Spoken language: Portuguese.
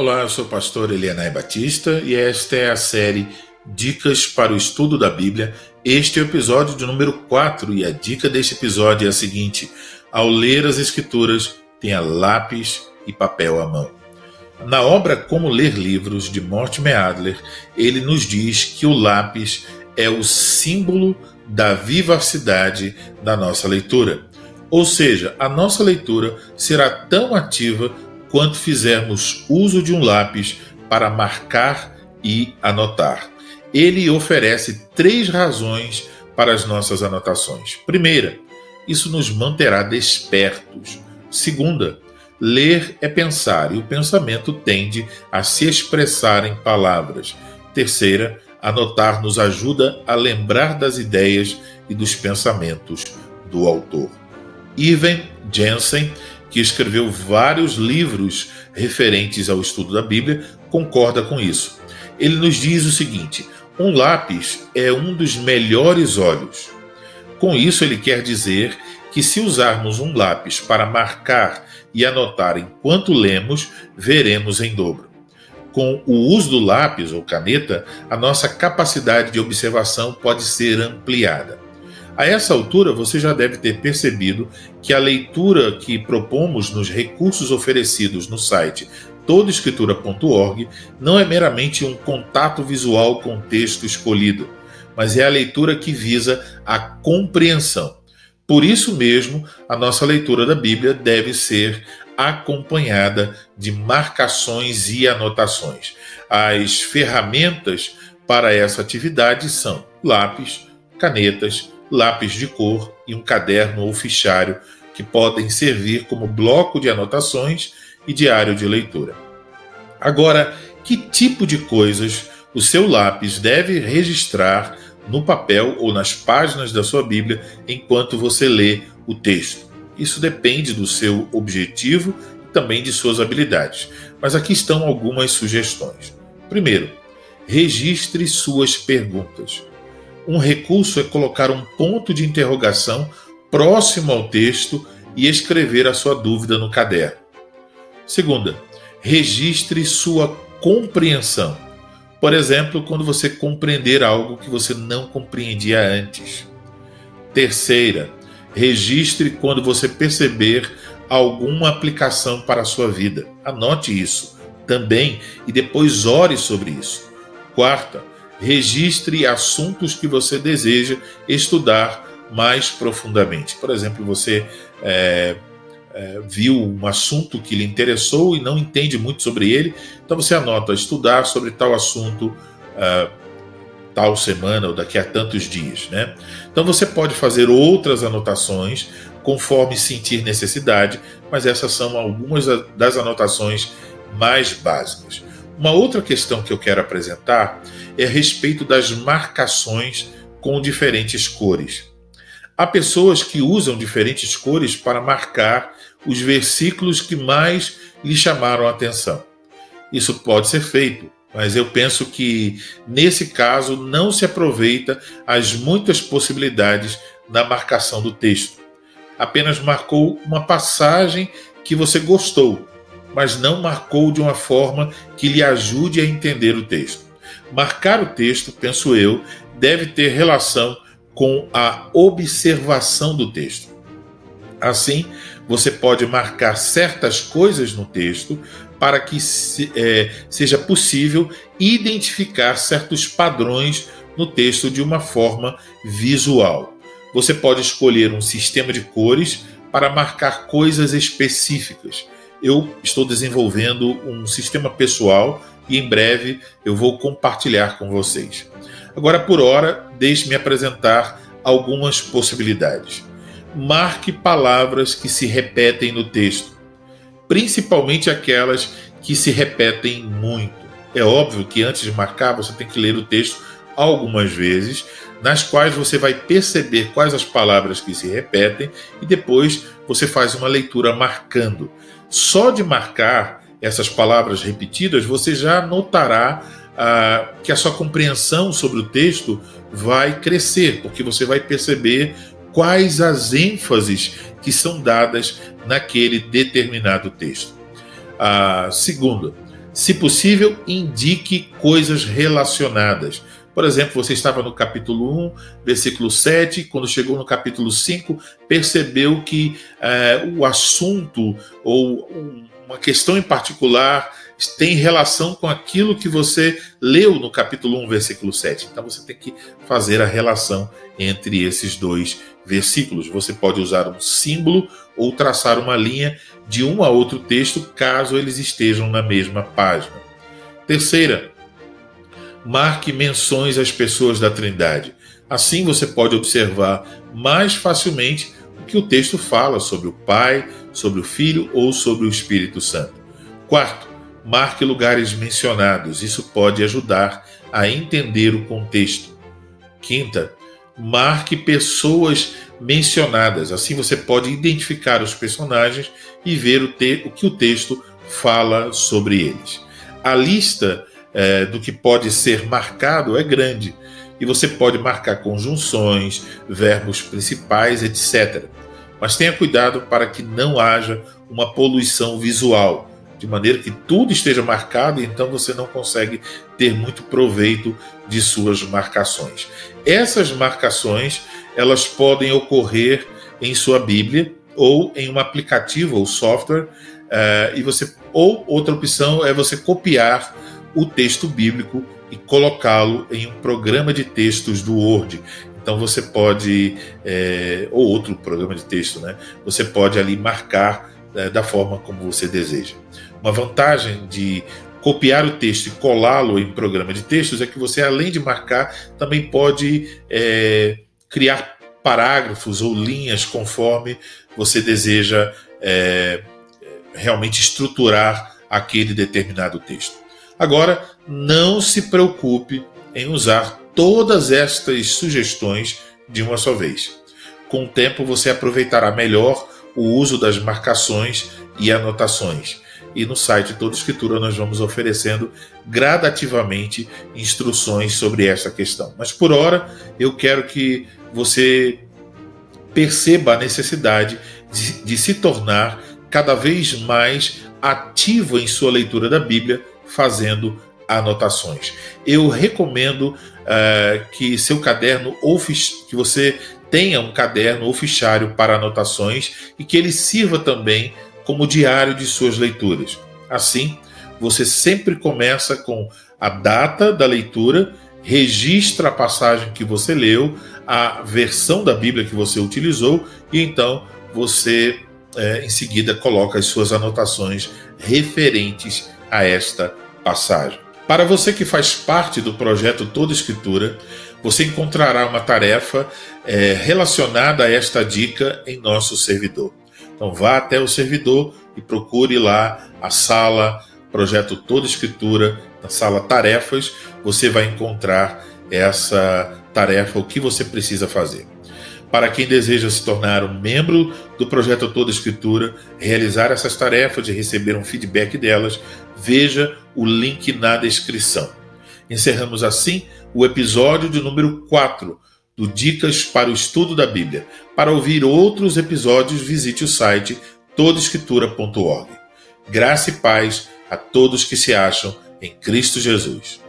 Olá, eu sou o pastor Elianai Batista e esta é a série Dicas para o Estudo da Bíblia. Este é o episódio de número 4 e a dica deste episódio é a seguinte: ao ler as Escrituras, tenha lápis e papel à mão. Na obra Como Ler Livros, de Mortimer Adler, ele nos diz que o lápis é o símbolo da vivacidade da nossa leitura. Ou seja, a nossa leitura será tão ativa quanto fizermos uso de um lápis para marcar e anotar. Ele oferece três razões para as nossas anotações. Primeira, isso nos manterá despertos. Segunda, ler é pensar e o pensamento tende a se expressar em palavras. Terceira, anotar nos ajuda a lembrar das ideias e dos pensamentos do autor. Ivan Jensen, que escreveu vários livros referentes ao estudo da Bíblia, concorda com isso. Ele nos diz o seguinte: um lápis é um dos melhores olhos. Com isso, ele quer dizer que se usarmos um lápis para marcar e anotar enquanto lemos, veremos em dobro. Com o uso do lápis ou caneta, a nossa capacidade de observação pode ser ampliada. A essa altura, você já deve ter percebido que a leitura que propomos nos recursos oferecidos no site todoescritura.org não é meramente um contato visual com o texto escolhido, mas é a leitura que visa a compreensão. Por isso mesmo, a nossa leitura da Bíblia deve ser acompanhada de marcações e anotações. As ferramentas para essa atividade são lápis, canetas, lápis de cor e um caderno ou fichário que podem servir como bloco de anotações e diário de leitura. Agora, que tipo de coisas o seu lápis deve registrar no papel ou nas páginas da sua Bíblia enquanto você lê o texto? Isso depende do seu objetivo e também de suas habilidades. Mas aqui estão algumas sugestões. Primeiro, registre suas perguntas. Um recurso é colocar um ponto de interrogação próximo ao texto e escrever a sua dúvida no caderno. Segunda, registre sua compreensão. Por exemplo, quando você compreender algo que você não compreendia antes. Terceira, Registre quando você perceber alguma aplicação para a sua vida. Anote isso também e depois ore sobre isso. Quarta, registre assuntos que você deseja estudar mais profundamente. Por exemplo, você é, é, viu um assunto que lhe interessou e não entende muito sobre ele, então você anota estudar sobre tal assunto. Uh, tal semana ou daqui a tantos dias, né? Então você pode fazer outras anotações conforme sentir necessidade, mas essas são algumas das anotações mais básicas. Uma outra questão que eu quero apresentar é a respeito das marcações com diferentes cores. Há pessoas que usam diferentes cores para marcar os versículos que mais lhe chamaram a atenção. Isso pode ser feito mas eu penso que nesse caso não se aproveita as muitas possibilidades na marcação do texto. Apenas marcou uma passagem que você gostou, mas não marcou de uma forma que lhe ajude a entender o texto. Marcar o texto, penso eu, deve ter relação com a observação do texto. Assim, você pode marcar certas coisas no texto para que se, é, seja possível identificar certos padrões no texto de uma forma visual. Você pode escolher um sistema de cores para marcar coisas específicas. Eu estou desenvolvendo um sistema pessoal e em breve eu vou compartilhar com vocês. Agora, por hora, deixe-me apresentar algumas possibilidades. Marque palavras que se repetem no texto principalmente aquelas que se repetem muito. É óbvio que antes de marcar você tem que ler o texto algumas vezes, nas quais você vai perceber quais as palavras que se repetem e depois você faz uma leitura marcando. Só de marcar essas palavras repetidas, você já notará ah, que a sua compreensão sobre o texto vai crescer, porque você vai perceber quais as ênfases que são dadas naquele determinado texto. A segunda, Se possível, indique coisas relacionadas. Por exemplo, você estava no capítulo 1, versículo 7, quando chegou no capítulo 5, percebeu que é, o assunto ou uma questão em particular tem relação com aquilo que você leu no capítulo 1, versículo 7. Então você tem que fazer a relação entre esses dois versículos. Você pode usar um símbolo ou traçar uma linha de um a outro texto, caso eles estejam na mesma página. Terceira, marque menções às pessoas da Trindade. Assim você pode observar mais facilmente o que o texto fala sobre o Pai, sobre o Filho ou sobre o Espírito Santo. Quarto, marque lugares mencionados. Isso pode ajudar a entender o contexto. Quinta, marque pessoas mencionadas. Assim você pode identificar os personagens e ver o, o que o texto fala sobre eles. A lista é, do que pode ser marcado é grande e você pode marcar conjunções, verbos principais, etc. Mas tenha cuidado para que não haja uma poluição visual de maneira que tudo esteja marcado, e então você não consegue ter muito proveito de suas marcações. Essas marcações, elas podem ocorrer em sua Bíblia ou em um aplicativo ou software, uh, e você ou outra opção é você copiar o texto bíblico e colocá-lo em um programa de textos do Word. Então você pode, é, ou outro programa de texto, né? Você pode ali marcar é, da forma como você deseja. Uma vantagem de copiar o texto e colá-lo em programa de textos é que você, além de marcar, também pode é, criar parágrafos ou linhas conforme você deseja é, realmente estruturar aquele determinado texto. Agora, não se preocupe em usar todas estas sugestões de uma só vez. Com o tempo, você aproveitará melhor o uso das marcações e anotações e no site Toda Escritura nós vamos oferecendo gradativamente instruções sobre essa questão. Mas por hora eu quero que você perceba a necessidade de, de se tornar cada vez mais ativo em sua leitura da Bíblia, fazendo anotações. Eu recomendo uh, que seu caderno ou que você tenha um caderno ou fichário para anotações e que ele sirva também como diário de suas leituras. Assim, você sempre começa com a data da leitura, registra a passagem que você leu, a versão da Bíblia que você utilizou e então você é, em seguida coloca as suas anotações referentes a esta passagem. Para você que faz parte do projeto Toda Escritura, você encontrará uma tarefa é, relacionada a esta dica em nosso servidor. Então vá até o servidor e procure lá a sala Projeto Toda Escritura, na sala Tarefas, você vai encontrar essa tarefa, o que você precisa fazer. Para quem deseja se tornar um membro do projeto Toda Escritura, realizar essas tarefas e receber um feedback delas, veja o link na descrição. Encerramos assim o episódio de número 4 do Dicas para o Estudo da Bíblia. Para ouvir outros episódios, visite o site todaescritura.org. Graça e paz a todos que se acham em Cristo Jesus.